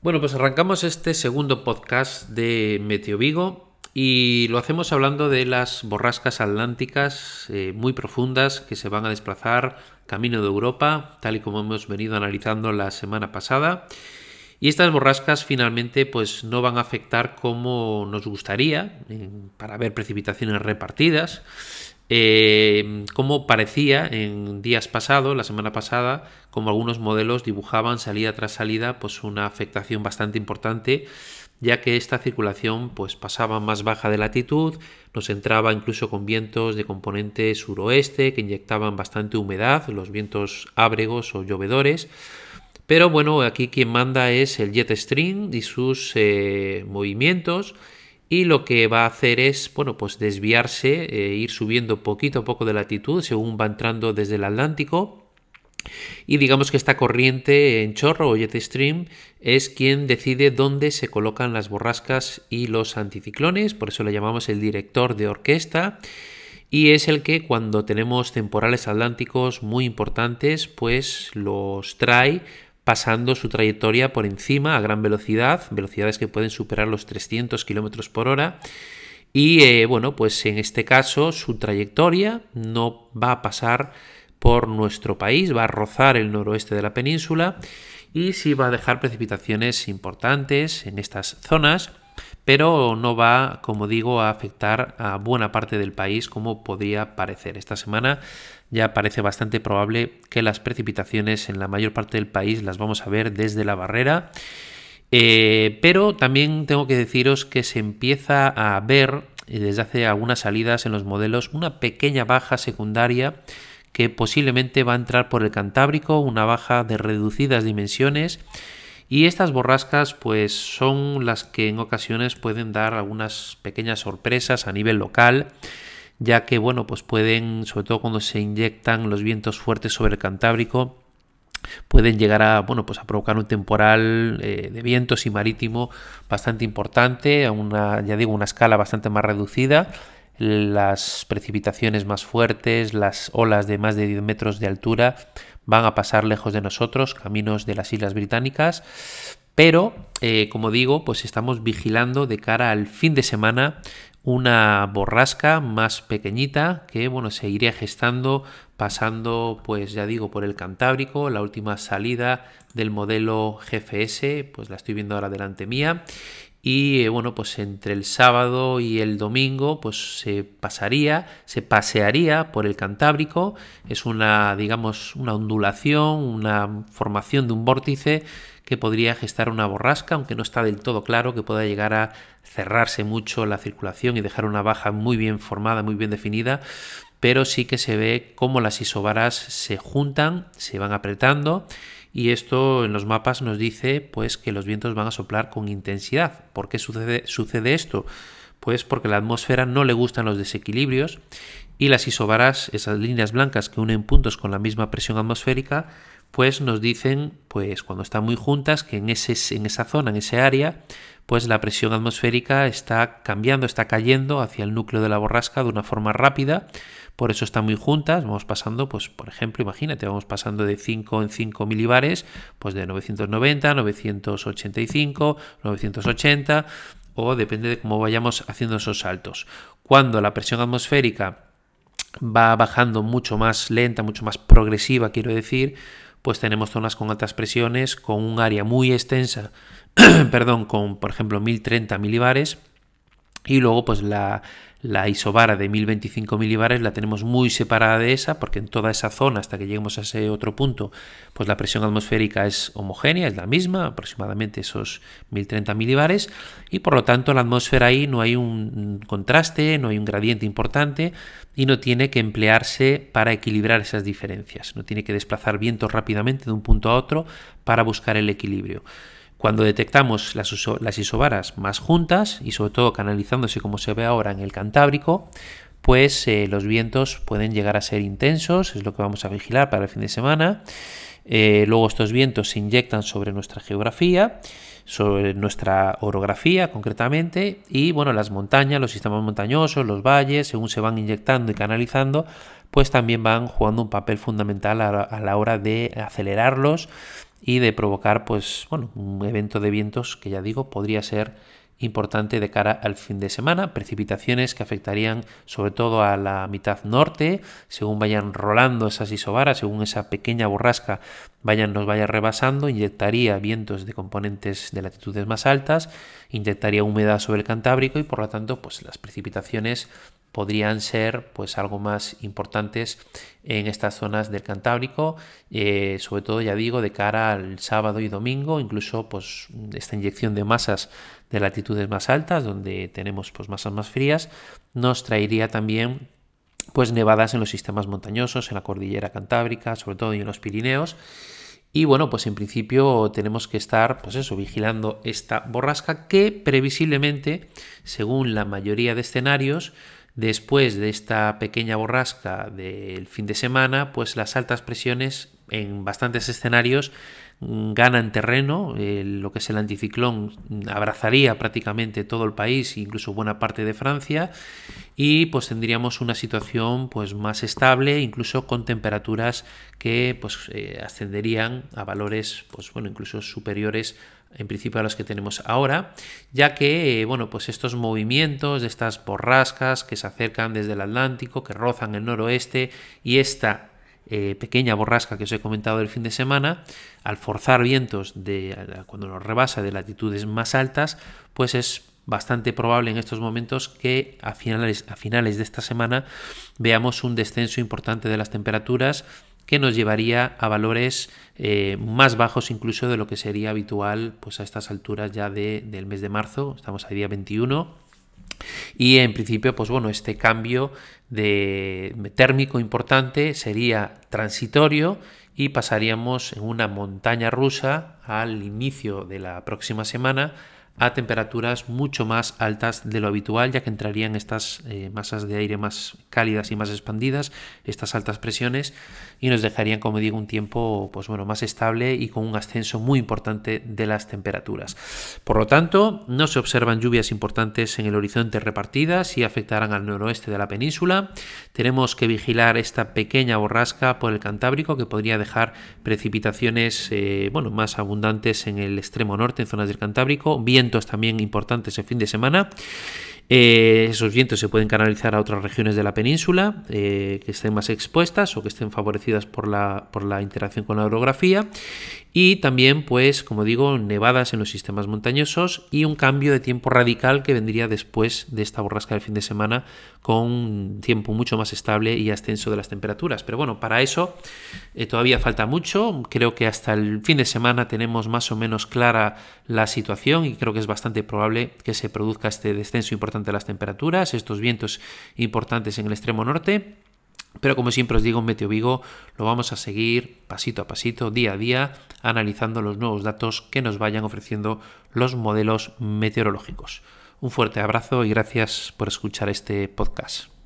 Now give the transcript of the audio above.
Bueno, pues arrancamos este segundo podcast de Meteo Vigo y lo hacemos hablando de las borrascas atlánticas eh, muy profundas que se van a desplazar camino de Europa, tal y como hemos venido analizando la semana pasada. Y estas borrascas finalmente pues no van a afectar como nos gustaría para ver precipitaciones repartidas eh, como parecía en días pasados, la semana pasada, como algunos modelos dibujaban salida tras salida, pues una afectación bastante importante, ya que esta circulación pues pasaba más baja de latitud, nos entraba incluso con vientos de componente suroeste que inyectaban bastante humedad, los vientos ábregos o llovedores. Pero bueno, aquí quien manda es el jet stream y sus eh, movimientos y lo que va a hacer es, bueno, pues desviarse, e ir subiendo poquito a poco de latitud según va entrando desde el Atlántico. Y digamos que esta corriente en chorro o jet stream es quien decide dónde se colocan las borrascas y los anticiclones, por eso le llamamos el director de orquesta. Y es el que cuando tenemos temporales atlánticos muy importantes, pues los trae pasando su trayectoria por encima a gran velocidad, velocidades que pueden superar los 300 km por hora. Y eh, bueno, pues en este caso su trayectoria no va a pasar por nuestro país, va a rozar el noroeste de la península y sí va a dejar precipitaciones importantes en estas zonas, pero no va, como digo, a afectar a buena parte del país como podría parecer. Esta semana ya parece bastante probable que las precipitaciones en la mayor parte del país las vamos a ver desde la barrera. Eh, pero también tengo que deciros que se empieza a ver eh, desde hace algunas salidas en los modelos una pequeña baja secundaria que posiblemente va a entrar por el Cantábrico, una baja de reducidas dimensiones. Y estas borrascas pues son las que en ocasiones pueden dar algunas pequeñas sorpresas a nivel local ya que bueno, pues pueden, sobre todo cuando se inyectan los vientos fuertes sobre el Cantábrico, pueden llegar a bueno pues a provocar un temporal eh, de vientos y marítimo bastante importante a una ya digo una escala bastante más reducida las precipitaciones más fuertes las olas de más de 10 metros de altura van a pasar lejos de nosotros caminos de las islas británicas pero eh, como digo pues estamos vigilando de cara al fin de semana una borrasca más pequeñita que bueno se iría gestando pasando pues ya digo por el Cantábrico la última salida del modelo GFS pues la estoy viendo ahora delante mía y eh, bueno pues entre el sábado y el domingo pues se pasaría se pasearía por el Cantábrico. Es una digamos una ondulación una formación de un vórtice que podría gestar una borrasca, aunque no está del todo claro que pueda llegar a cerrarse mucho la circulación y dejar una baja muy bien formada, muy bien definida, pero sí que se ve cómo las isobaras se juntan, se van apretando y esto en los mapas nos dice pues que los vientos van a soplar con intensidad. ¿Por qué sucede, esto? Pues porque a la atmósfera no le gustan los desequilibrios y las isobaras, esas líneas blancas que unen puntos con la misma presión atmosférica, pues nos dicen, pues cuando están muy juntas, que en, ese, en esa zona, en ese área, pues la presión atmosférica está cambiando, está cayendo hacia el núcleo de la borrasca de una forma rápida, por eso están muy juntas, vamos pasando, pues por ejemplo, imagínate, vamos pasando de 5 en 5 milibares, pues de 990, 985, 980, o depende de cómo vayamos haciendo esos saltos. Cuando la presión atmosférica va bajando mucho más lenta, mucho más progresiva, quiero decir, pues tenemos zonas con altas presiones, con un área muy extensa, perdón, con por ejemplo 1030 milibares, y luego pues la, la isobara de 1025 milibares la tenemos muy separada de esa porque en toda esa zona hasta que lleguemos a ese otro punto pues la presión atmosférica es homogénea, es la misma, aproximadamente esos 1030 milibares y por lo tanto la atmósfera ahí no hay un contraste, no hay un gradiente importante y no tiene que emplearse para equilibrar esas diferencias, no tiene que desplazar vientos rápidamente de un punto a otro para buscar el equilibrio. Cuando detectamos las, isobaras más juntas y sobre todo canalizándose como se ve ahora en el Cantábrico, pues eh, los vientos pueden llegar a ser intensos, es lo que vamos a vigilar para el fin de semana. Eh, luego estos vientos se inyectan sobre nuestra geografía, sobre nuestra orografía concretamente, y bueno, las montañas, los sistemas montañosos, los valles, según se van inyectando y canalizando, pues también van jugando un papel fundamental a la hora de acelerarlos y de provocar pues bueno, un evento de vientos que ya digo podría ser importante de cara al fin de semana, precipitaciones que afectarían sobre todo a la mitad norte, según vayan rolando esas isobaras, según esa pequeña borrasca vayan, nos vaya rebasando, inyectaría vientos de componentes de latitudes más altas, inyectaría humedad sobre el Cantábrico y por lo tanto pues las precipitaciones podrían ser pues algo más importantes en estas zonas del Cantábrico, eh, sobre todo ya digo de cara al sábado y domingo, incluso pues esta inyección de masas de latitudes más altas, donde tenemos pues masas más frías, nos traería también pues nevadas en los sistemas montañosos, en la cordillera cantábrica, sobre todo y en los Pirineos. Y bueno, pues en principio tenemos que estar, pues eso, vigilando esta borrasca que previsiblemente, según la mayoría de escenarios, después de esta pequeña borrasca del fin de semana, pues las altas presiones en bastantes escenarios ganan terreno, lo que es el anticiclón abrazaría prácticamente todo el país, incluso buena parte de Francia, y pues tendríamos una situación pues más estable, incluso con temperaturas que pues eh, ascenderían a valores pues bueno, incluso superiores en principio a los que tenemos ahora, ya que bueno, pues estos movimientos de estas borrascas que se acercan desde el Atlántico, que rozan el noroeste y esta eh, pequeña borrasca que os he comentado el fin de semana, al forzar vientos de cuando nos rebasa de latitudes más altas, pues es bastante probable en estos momentos que a finales, a finales de esta semana veamos un descenso importante de las temperaturas que nos llevaría a valores eh, más bajos incluso de lo que sería habitual pues a estas alturas ya de, del mes de marzo, estamos a día 21 y en principio, pues bueno, este cambio de térmico importante sería transitorio y pasaríamos en una montaña rusa al inicio de la próxima semana a temperaturas mucho más altas de lo habitual, ya que entrarían estas eh, masas de aire más cálidas y más expandidas, estas altas presiones, y nos dejarían, como digo, un tiempo pues bueno, más estable y con un ascenso muy importante de las temperaturas. Por lo tanto, no se observan lluvias importantes en el horizonte repartidas y afectarán al noroeste de la península. Tenemos que vigilar esta pequeña borrasca por el Cantábrico que podría dejar precipitaciones eh, bueno, más abundantes en el extremo norte, en zonas del Cantábrico, bien también importantes el fin de semana. Eh, esos vientos se pueden canalizar a otras regiones de la península eh, que estén más expuestas o que estén favorecidas por la, por la interacción con la orografía y también, pues, como digo, nevadas en los sistemas montañosos y un cambio de tiempo radical que vendría después de esta borrasca del fin de semana con tiempo mucho más estable y ascenso de las temperaturas. Pero bueno, para eso eh, todavía falta mucho. Creo que hasta el fin de semana tenemos más o menos clara la situación y creo que es bastante probable que se produzca este descenso importante las temperaturas, estos vientos importantes en el extremo norte. Pero como siempre os digo, en Meteo Vigo lo vamos a seguir pasito a pasito, día a día, analizando los nuevos datos que nos vayan ofreciendo los modelos meteorológicos. Un fuerte abrazo y gracias por escuchar este podcast.